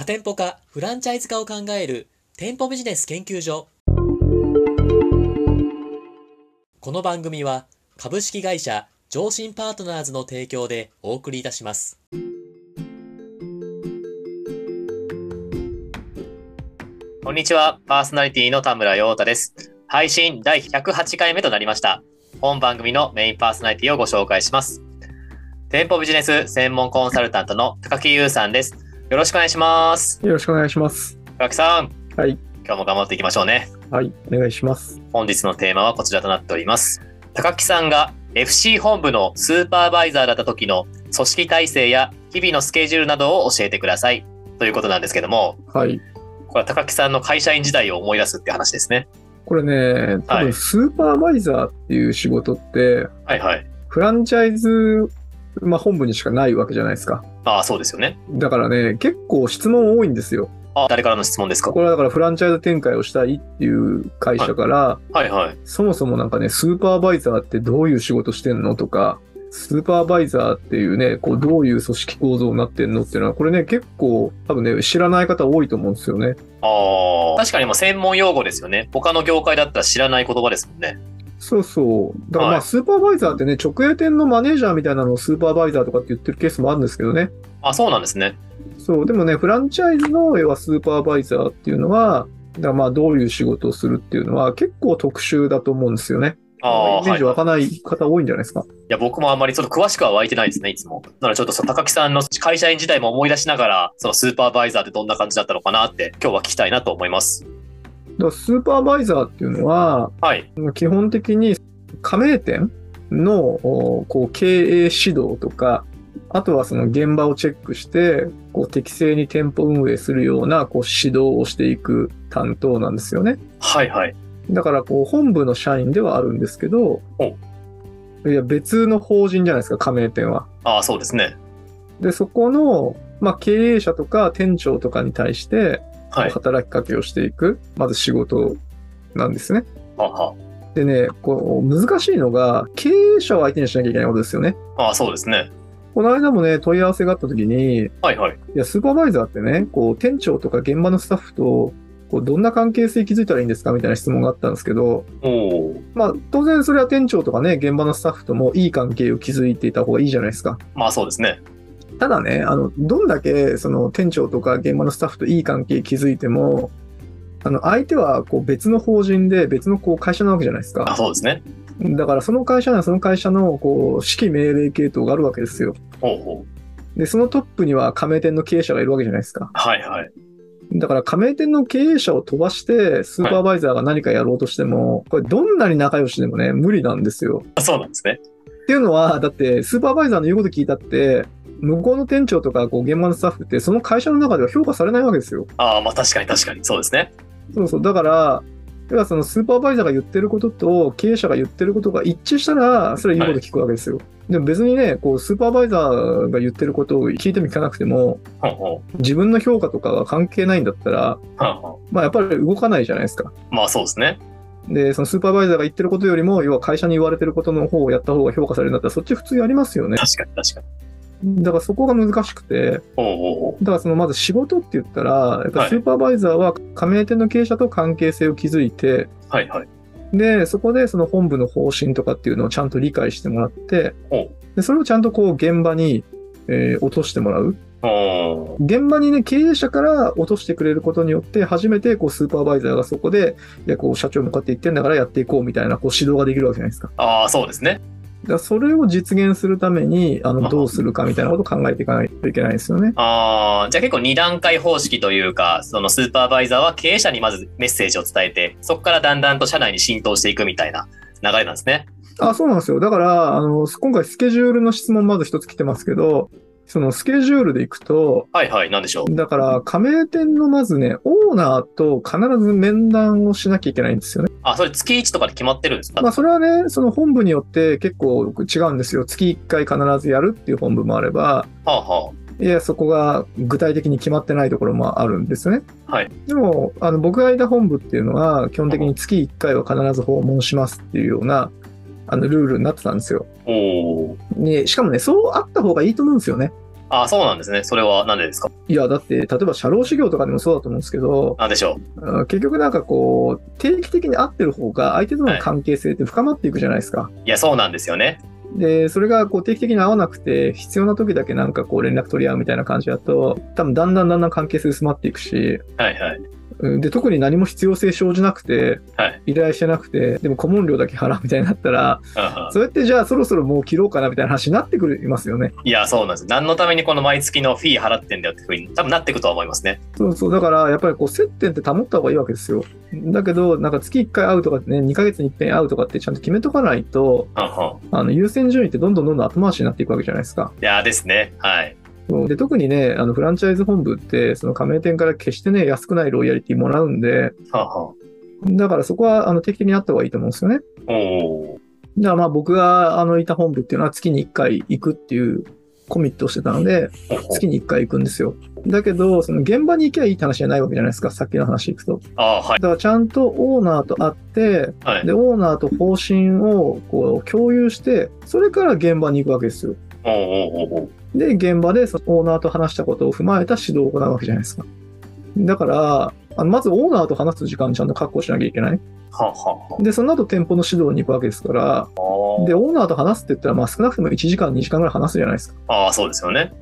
多店舗化、フランチャイズ化を考える店舗ビジネス研究所。この番組は株式会社上信パートナーズの提供でお送りいたします。こんにちは、パーソナリティの田村陽太です。配信第108回目となりました。本番組のメインパーソナリティをご紹介します。店舗ビジネス専門コンサルタントの高木優さんです。よろしくお願いします。よろしくお願いします。高木さん、はい。今日も頑張っていきましょうね。はい。お願いします。本日のテーマはこちらとなっております。高木さんが FC 本部のスーパーバイザーだった時の組織体制や日々のスケジュールなどを教えてください。ということなんですけども、はい。これは高木さんの会社員時代を思い出すって話ですね。これね、多はい分スーパーバイザーっていう仕事って、はいはい。フランチャイズ、まあ、本部にしかないわけじゃないですか。ああ、そうですよね。だからね、結構質問多いんですよ。あ、誰からの質問ですか？これはだからフランチャイズ展開をしたいっていう会社から、はいはい。そもそもなんかね、スーパーバイザーってどういう仕事してんのとか、スーパーバイザーっていうね、こうどういう組織構造になってんのっていうのは、これね、結構多分ね、知らない方多いと思うんですよね。ああ。確かにもう専門用語ですよね。他の業界だったら知らない言葉ですもんね。そうそう。だからまはいあ、スーパーバイザーってね、直営店のマネージャーみたいなのをスーパーバイザーとかって言ってるケースもあるんですけどね。あ、そうなんですね。そう。でもね、フランチャイズの要はスーパーバイザーっていうのは、だまあ、どういう仕事をするっていうのは結構特殊だと思うんですよね。ああ、イメージはい。い湧かない方多いんじゃないですか。や、僕もあんまりちょっと詳しくは湧いてないですね、いつも。なのでちょっとその高木さんの会社員時代も思い出しながら、そのスーパーバイザーってどんな感じだったのかなって、今日は聞きたいなと思います。らスーパーバイザーっていうのは、はい。基本的に加盟店のおこう経営指導とか、あとはその現場をチェックして、こう適正に店舗運営するようなこう指導をしていく担当なんですよね。はいはい。だからこう本部の社員ではあるんですけど、いや別の法人じゃないですか、加盟店は。ああ、そうですね。で、そこの、まあ、経営者とか店長とかに対して、はい。働きかけをしていく、まず仕事なんですね。でね、こう、難しいのが、経営者を相手にしなきゃいけないことですよね。ああ、そうですね。この間もね、問い合わせがあった時に、はいはい。いや、スーパーバイザーってね、こう、店長とか現場のスタッフと、こう、どんな関係性築いたらいいんですか？みたいな質問があったんですけど、おお。まあ、当然それは店長とかね、現場のスタッフともいい関係を築いていた方がいいじゃないですか。まあそうですね。ただね、あの、どんだけ、その、店長とか現場のスタッフといい関係築いても、あの、相手は、こう、別の法人で、別の、こう、会社なわけじゃないですあ、か。そうですね。だから、その会社にはその会社の、こう、指揮命令系統があるわけですよ。ほうほう。で、そのトップには加盟店の経営者がいるわけじゃないですか。はいはい。だから加盟店の経営者を飛ばして、スーパーバイザーが何かやろうとしても、これどんなに仲良しでもね、無理なんですよ。あそうなんですね。っていうのは、だって、スーパーバイザーの言うこと聞いたって、向こうの店長とか、こう、現場のスタッフって、その会社の中では評価されないわけですよ。ああ、まあ確かに確かに。そうですね。そうそう。だから、要はそのスーパーバイザーが言ってることと経営者が言ってることが一致したら、それは言うこと聞くわけですよ。でも別にね、こう、スーパーバイザーが言ってることを聞いても聞かなくても、ほうほ自分の評価とかが関係ないんだったら、う。はんはんまあやっぱり動かないじゃないですか。まあそうですね。で、そのスーパーバイザーが言ってることよりも、要は会社に言われてることの方をやった方が評価されるんだったら、そっち普通やりますよね。確かに確かに。だからそこが難しくて、だからそのまず仕事って言ったら、やっぱはいスーパーバイザーは加盟店の経営者と関係性を築いて、う。はいはい。で、そこでその本部の方針とかっていうのをちゃんと理解してもらってほ、でそれをちゃんとこう現場に、えー落としてもらう。現場にね、経営者から落としてくれることによって、初めてこうスーパーバイザーがそこで、いや、こう社長向かって言ってんだからやっていこうみたいなこう指導ができるわけじゃないですか。ああ、そうですね。だそれを実現するために、あの、あどうするかみたいなことを考えていかないといけないですよね。ああ、じゃあ結構二段階方式というか、そのスーパーバイザーは経営者にまずメッセージを伝えて、そこからだんだんと社内に浸透していくみたいな流れなんですね。あ、そうなんですよ。だから、あの、今回スケジュールの質問まず一つ来てますけど、そのスケジュールでいくと、はいはい、なんでしょう。だから、加盟店のまずね、オーナーと必ず面談をしなきゃいけないんですよね。あ、それ月1とかで決まってるんですか、まあ、それはね、その本部によって結構違うんですよ。月1回必ずやるっていう本部もあれば、はあはあ。いや、そこが具体的に決まってないところもあるんですよね。はい。でも、あの、僕がいた本部っていうのは、基本的に月1回は必ず訪問しますっていうような、あの、ルールになってたんですよ。おお。ね、しかもね、そうあった方がいいと思うんですよね。ああ、そうなんですね。それは何でですか？いや、だって、例えば社労修行とかでもそうだと思うんですけど、なんでしょう？ん結局なんかこう、定期的に会ってる方が相手との関係性って深まっていくじゃないですか。う。いや、そうなんですよね。で、それがこう定期的に会わなくて、必要な時だけなんかこう連絡取り合うみたいな感じだと、多分だんだんだんだん関係性薄まっていくし、はいはい。うんで、特に何も必要性生じなくて、はい。依頼してなくて、でも顧問料だけ払うみたいになったら、うんうんそれってじゃあそろそろもう切ろうかなみたいな話になってくるいますよね。いや、そうなんです。何のためにこの毎月のフィー払ってんだよってふうに多分なっていくとは思いますね。そうそう。だから、やっぱりこう、接点って保った方がいいわけですよ。だけど、なんか月1回会うとかね、2ヶ月に1遍会うとかってちゃんと決めとかないと、うんうん。あの、優先順位ってどんどんどんどん後回しになっていくわけじゃないですか。いやですね。はい。で、特にね、あの、フランチャイズ本部って、その加盟店から決してね、安くないロイヤリティもらうんで、はんはだからそこは、あの、定期的にあった方がいいと思うんですよね。だからまあ僕が、あの、いた本部っていうのは月に1回行くっていうコミットをしてたので、月に1回行くんですよ。だけど、その現場に行けばいいって話じゃないわけじゃないですか、さっきの話行くと。ああ、はい。だからちゃんとオーナーと会って、はい。で、オーナーと方針をこう共有して、それから現場に行くわけですよ。おーおーおーおーで、現場でそのオーナーと話したことを踏まえた指導を行うわけじゃないですか。だから、あのまずオーナーと話す時間ちゃんと確保しなきゃいけない。はんはで、その後店舗の指導に行くわけですから、で、オーナーと話すって言ったら、まあ少なくとも1時間、2時間ぐらい話すじゃないですか。あー、そうですよね。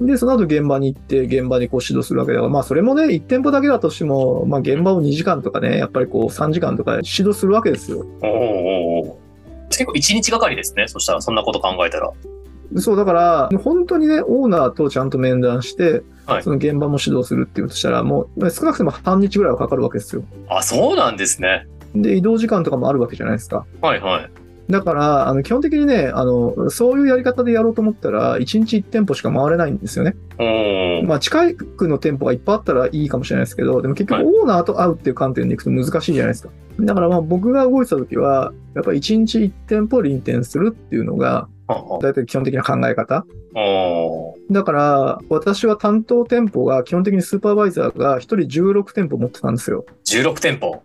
で、その後現場に行って、現場にこう指導するわけだから、まあそれもね、1店舗だけだとしても、まあ現場を2時間とかね、やっぱりこう3時間とか指導するわけですよ。おーお結構一日がかりですね。そしたら、そんなこと考えたら。そう、だから、本当にね、オーナーとちゃんと面談して、はいその現場も指導するっていうとしたら、もう少なくとも半日ぐらいはかかるわけですよ。あ、そうなんですね。で、移動時間とかもあるわけじゃないですか。はいはい。だから、あの、基本的にね、あの、そういうやり方でやろうと思ったら、1日1店舗しか回れないんですよね。おーまあ、近くの店舗がいっぱいあったらいいかもしれないですけど、でも結局はいオーナーと会うっていう観点でいくと難しいじゃないですか。だからまあ僕が動いてた時は、やっぱり1日1店舗臨店するっていうのが、はんはんだいたい基本的な考え方。だから、私は担当店舗が基本的にスーパーバイザーが1人16店舗持ってたんですよ。16店舗。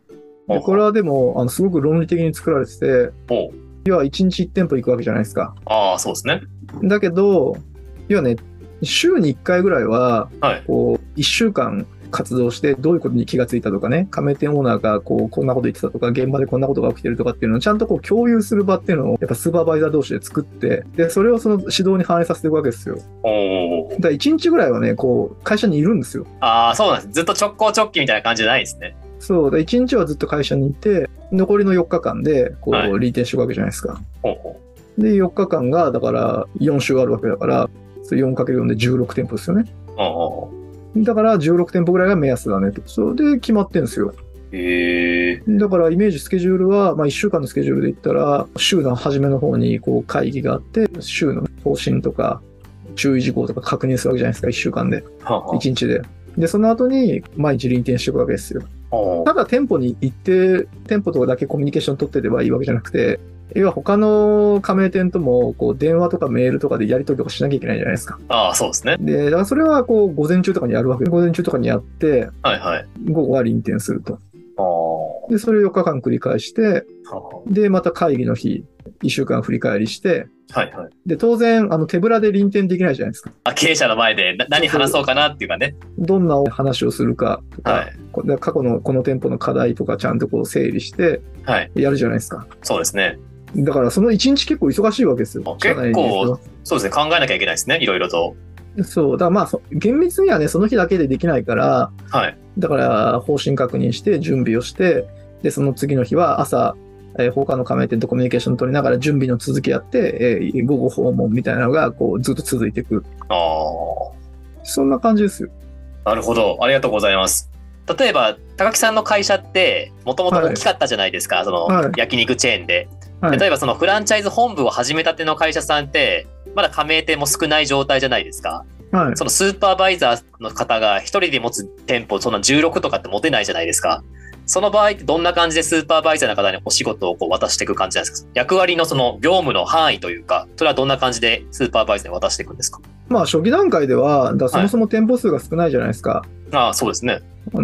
でこれはでも、あのすごく論理的に作られてて、要は1日1店舗行くわけじゃないですか。ああ、そうですね。だけど、要はね、週に1回ぐらいは、はい。こう、1週間活動して、どういうことに気がついたとかね、加盟店オーナーがこう、こんなこと言ってたとか、現場でこんなことが起きてるとかっていうのをちゃんとこう共有する場っていうのを、やっぱスーパーバイザー同士で作って、で、それをその指導に反映させていくわけですよ。だから1日ぐらいはね、こう、会社にいるんですよ。ああ、そうなんです。ずっと直行直帰みたいな感じじゃないですね。そう、で1日はずっと会社にいて、残りの4日間で、こう、はいリーテンしていくわけじゃないですか。で、4日間が、だから、4週あるわけだから、それ 4×4 で16店舗ですよね。だから、16店舗ぐらいが目安だねと。それで決まってんですよ。え。だからイメージスケジュールは、まあ、1週間のスケジュールで言ったら、週の初めの方にこう会議があって、週の方針とか注意事項とか確認するわけじゃないですか、1週間で、はんはん1日で。で、その後に毎日臨転していくわけですよ。ただ店舗に行って、店舗とかだけコミュニケーション取ってればいいわけじゃなくて、要は他の加盟店とも、こう、電話とかメールとかでやり取りとかしなきゃいけないじゃないですか。ああ、そうですね。で、だからそれはこう、午前中とかにやるわけで、午前中とかにやって、はいはい。午後は臨転すると。ああ。で、それを4日間繰り返して、で、また会議の日、1週間振り返りして、はいはい。で、当然、あの、手ぶらで臨転できないじゃないですか。あ、経営者の前でな何話そうかなっていうかね。どんな話をするかとか、はい。過去のこの店舗の課題とかちゃんとこう整理してはい。やるじゃないですか。そうですね。だからその1日結構忙しいわけですよ。結構そうですね。考えなきゃいけないですね。いろいろと。そう。だからまあ、そ厳密にはね、その日だけでできないから、はい。だから方針確認して準備をして、で、その次の日は朝、えー他の加盟店とコミュニケーション取りながら準備の続きやって、えー午後訪問みたいなのがこうずっと続いていく。あそんな感じですよ。あ。なるほど。ありがとうございます。例えば、高木さんの会社って、もともと大きかったじゃないですか。その、はい焼肉チェーンで。はい例えば、そのフランチャイズ本部を始めたての会社さんって、まだ加盟店も少ない状態じゃないですか。はい。そのスーパーバイザーの方が一人で持つ店舗、そんな16とかって持てないじゃないですか。その場合ってどんな感じでスーパーバイザーの方にお仕事をこう渡していく感じなんですか？役割のその業務の範囲というか、それはどんな感じでスーパーバイザーに渡していくんですか？まあ初期段階では、だそもそも店舗数が少ないじゃないですか。ああ、そうですね。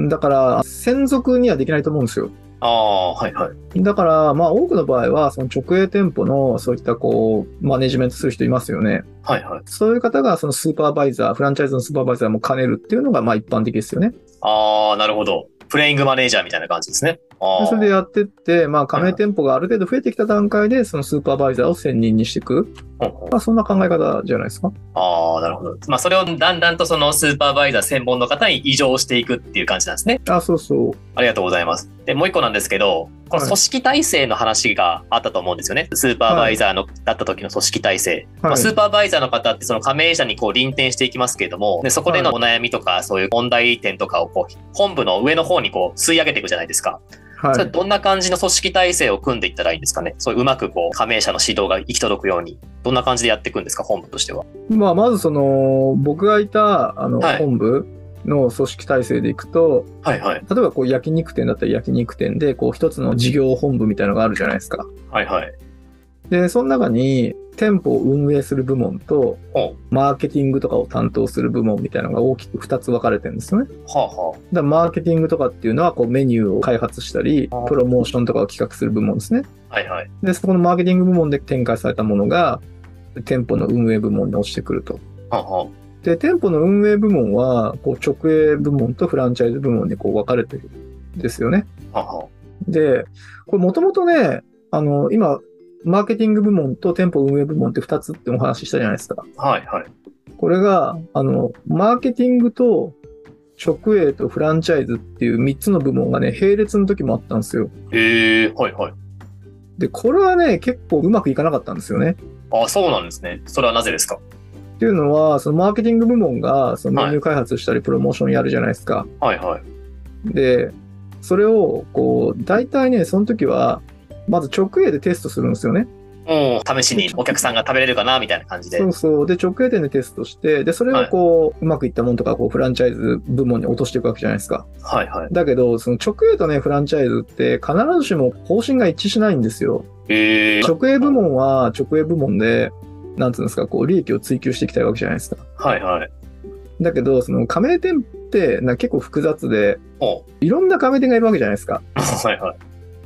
だから、専属にはできないと思うんですよ。ああ、はいはい。だから、まあ多くの場合は、その直営店舗のそういったこう、マネジメントする人いますよね。はいはい。そういう方がそのスーパーバイザー、フランチャイズのスーパーバイザーも兼ねるっていうのがまあ一般的ですよね。ああ、なるほど。プレイングマネージャーみたいな感じですね。それでやってって、まあ加盟店舗がある程度増えてきた段階で、そのスーパーバイザーを専任にしていく。まあそんな考え方じゃないですか。ああ、なるほど。まあ、それをだんだんとそのスーパーバイザー専門の方に移譲していくっていう感じなんですね。あ、そうそう。ありがとうございます。で、もう一個なんですけど、この組織体制の話があったと思うんですよね。スーパーバイザーの、だった時の組織体制。まあ、はいスーパーバイザーの方ってその加盟者にこう臨転していきますけれども、でそこでのお悩みとか、そういう問題点とかをこう、本部の上の方にこう吸い上げていくじゃないですか。それはい。どんな感じの組織体制を組んでいったらいいんですかね。そういううまくこう、加盟者の指導が行き届くように、どんな感じでやっていくんですか、本部としては。まあまずその、僕がいた、あの、はい本部の組織体制でいくと、はいはい。例えばこう焼肉店だったら焼肉店で、こう一つの事業本部みたいなのがあるじゃないですか。はいはい。で、その中に店舗を運営する部門と、ほマーケティングとかを担当する部門みたいなのが大きく2つ分かれてるんですよね。う。はあはだからマーケティングとかっていうのはこうメニューを開発したりプロモーションとかを企画する部門ですね。あ。はいはい。で、そこのマーケティング部門で展開されたものが、店舗の運営部門に落ちてくると。はあはで、店舗の運営部門は、こう直営部門とフランチャイズ部門にこう分かれてるんですよね。で、これもともとね、あの、今、マーケティング部門と店舗運営部門って2つってお話ししたじゃないですか。あ。はいはい。これが、あの、マーケティングと直営とフランチャイズっていう3つの部門がね、並列の時もあったんですよ。へえ、はいはい。で、これはね、結構うまくいかなかったんですよね。あそうなんですね。それはなぜですか？っていうのは、そのマーケティング部門がそのメニュー開発したりプロモーションやるじゃないですか。はいはい。で、それを、こう、大体ね、その時は、まず直営でテストするんですよね。もう試しにお客さんが食べれるかなみたいな感じで。そうそう。で、直営店でテストして、で、それをこう、うまくいったものとか、こう、フランチャイズ部門に落としていくわけじゃないですか。はいはい。だけど、その直営とね、フランチャイズって必ずしも方針が一致しないんですよ。直営部門は直営部門で、なんつうんですか、こう、利益を追求していきたいわけじゃないですか。はいはい。だけど、その加盟店ってな結構複雑で、おいろんな加盟店がいるわけじゃないですか。はいはい。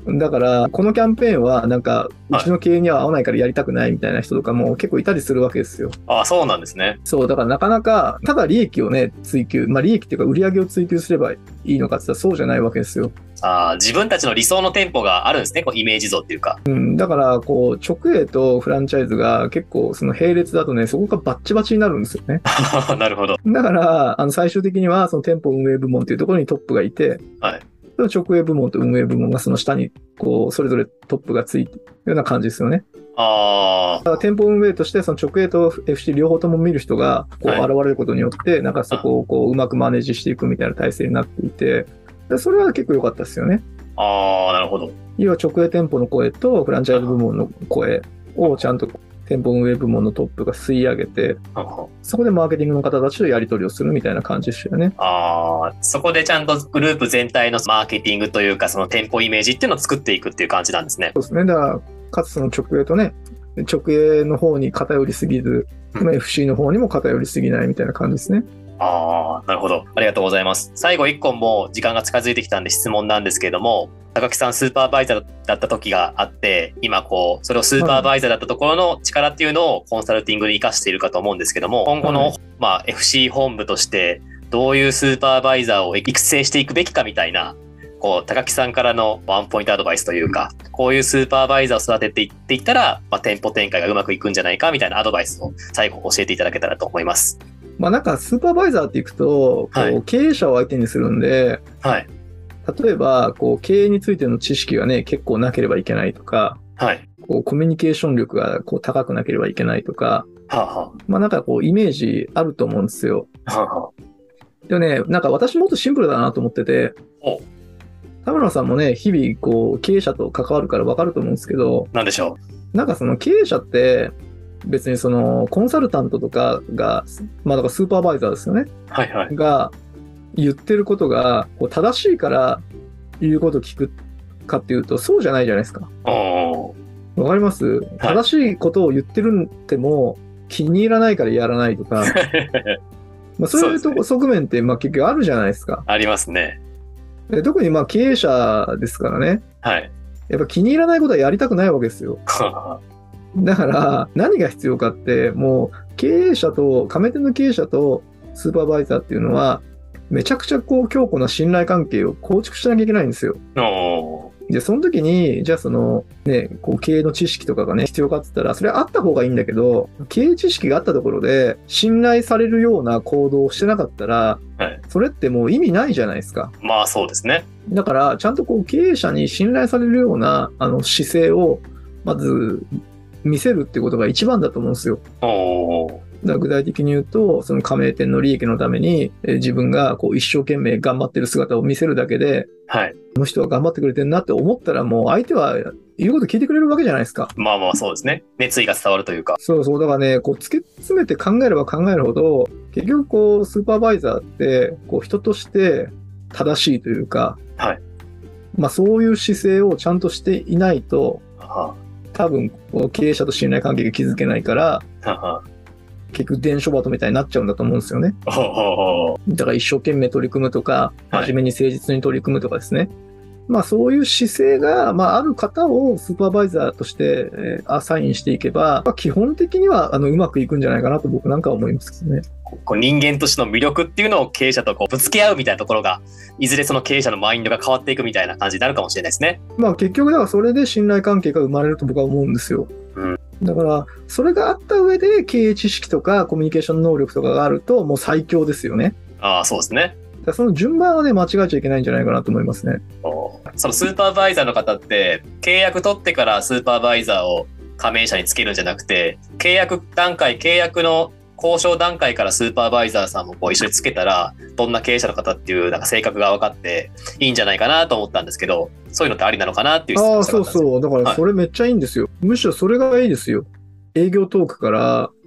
だから、このキャンペーンは、なんか、うはいちの経営には合わないからやりたくないみたいな人とかも結構いたりするわけですよ。あそうなんですね。そう、だからなかなか、ただ利益をね、追求、まあ利益っていうか売り上げを追求すればいいのかって言ったらそうじゃないわけですよ。あ自分たちの理想の店舗があるんですね。こうイメージ像っていうか。うん、だから、こう、直営とフランチャイズが結構、その並列だとね、そこがバッチバチになるんですよね。なるほど。だから、あの、最終的には、その店舗運営部門っていうところにトップがいて、はい。その直営部門と運営部門がその下に、こう、それぞれトップがついてるような感じですよね。あだから店舗運営として、その直営と FC 両方とも見る人が、こう、はい現れることによって、なんかそこをこう、うまくマネージしていくみたいな体制になっていて、でそれは結構良かったですよね。あ。ああ、なるほど。要は直営店舗の声とフランチャイズ部門の声をちゃんと店舗運営部門のトップが吸い上げて、そこでマーケティングの方たちとやり取りをするみたいな感じでしたよね。ああ、そこでちゃんとグループ全体のマーケティングというか、その店舗イメージっていうのを作っていくっていう感じなんですね。そうですね。だから、かつその直営とね、直営の方に偏りすぎず、うんまあ FC の方にも偏りすぎないみたいな感じですね。ああ、なるほど。ありがとうございます。最後一個もう時間が近づいてきたんで質問なんですけれども、高木さんスーパーバイザーだった時があって、今こう、それをスーパーバイザーだったところの力っていうのをコンサルティングに活かしているかと思うんですけども、今後の、はいまあ FC 本部として、どういうスーパーバイザーを育成していくべきかみたいな、こう、高木さんからのワンポイントアドバイスというか、こういうスーパーバイザーを育てていっていったら、まあ、店舗展開がうまくいくんじゃないかみたいなアドバイスを最後教えていただけたらと思います。まあなんかスーパーバイザーっていくと、こはいう経営者を相手にするんで、はい。例えば、こう、経営についての知識がね、結構なければいけないとか、はい。こう、コミュニケーション力がこう高くなければいけないとか、はあ、はまあなんかこう、イメージあると思うんですよ。あ、はあ、はでもね、なんか私もっとシンプルだなと思っててお、田村さんもね、日々こう、経営者と関わるからわかると思うんですけど、なんでしょなんかその経営者って、別にそのコンサルタントとかが、まあだからスーパーバイザーですよね。う。はいはい。が言ってることがこう正しいから言うこと聞くかっていうとそうじゃないじゃないですか。わかります？正しいことを言ってるんっても気に入らないからやらないとか、まあそういうとこ側面ってまあ結局あるじゃないですか。ありますね。で特にまあ経営者ですからね。はい。やっぱ気に入らないことはやりたくないわけですよ。だから、何が必要かって、もう経営者と、加盟店の経営者とスーパーバイザーっていうのは、めちゃくちゃこう強固な信頼関係を構築しなきゃいけないんですよ。おで、その時に、じゃあその、ね、こう経営の知識とかがね、必要かって言ったら、それはあった方がいいんだけど、経営知識があったところで、信頼されるような行動をしてなかったら、はいそれってもう意味ないじゃないですか。まあそうですね。だから、ちゃんとこう経営者に信頼されるような、あの、姿勢を、まず、見せるってことが一番だと思うんですよ。具体的に言うと、その加盟店の利益のために、えー自分がこう一生懸命頑張ってる姿を見せるだけで、はい。この人は頑張ってくれてるなって思ったら、もう相手は言うこと聞いてくれるわけじゃないですか。まあまあそうですね。熱意が伝わるというか。そうそう。だからね、こう突き詰めて考えれば考えるほど、結局こう、スーパーバイザーって、こう人として正しいというか、はい。まあそういう姿勢をちゃんとしていないと、は多分こう経営者と信頼関係が築けないから、あはあは結局伝書バトみたいになっちゃうんだと思うんですよね。だから一生懸命取り組むとか、はい真面目に誠実に取り組むとかですね。まあそういう姿勢が、まあある方をスーパーバイザーとして、えーアサインしていけば、まあ、基本的にはあのうまくいくんじゃないかなと僕なんかは思いますけどね。こう人間としての魅力っていうのを経営者とこうぶつけ合うみたいなところが、いずれその経営者のマインドが変わっていくみたいな感じになるかもしれないですね。まあ結局だからそれで信頼関係が生まれると僕は思うんですよ。うんだから、それがあった上で経営知識とかコミュニケーション能力とかがあるともう最強ですよね。ああ、そうですね。その順番はね、間違えちゃいけないんじゃないかなと思いますね。おそのスーパーバイザーの方って、契約取ってからスーパーバイザーを加盟者につけるんじゃなくて、契約段階、契約の交渉段階からスーパーバイザーさんもこう一緒につけたら、どんな経営者の方っていうなんか性格が分かっていいんじゃないかなと思ったんですけど、そういうのってありなのかなっていう質ああ、そうそう。だからそれめっちゃいいんですよ。むしろそれがいいですよ。営業トークから、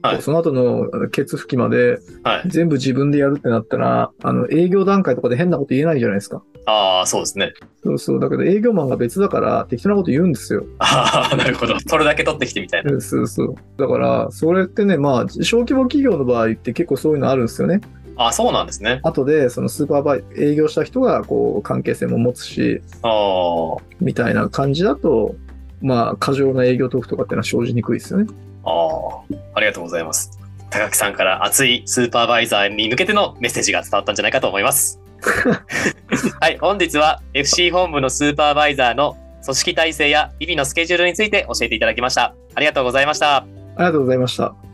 はいその後のケツ拭きまではい。全部自分でやるってなったら、あの営業段階とかで変なこと言えないじゃないですか。ああ、そうですね。そうそう。だけど営業マンが別だから適当なこと言うんですよ。ああ、なるほど。それだけ取ってきてみたいな。そうそう。だから、それってね、まあ、小規模企業の場合って結構そういうのあるんですよね。ああ、そうなんですね。後で、そのスーパーバイ、営業した人が、こう、関係性も持つし、ああ、みたいな感じだと、まあ、過剰な営業トークとかっていうのは生じにくいですよね。ああ、ありがとうございます。高木さんから熱いスーパーバイザーに向けてのメッセージが伝わったんじゃないかと思います。はい、本日は FC 本部のスーパーバイザーの組織体制や日々のスケジュールについて教えていただきました。ありがとうございました。ありがとうございました。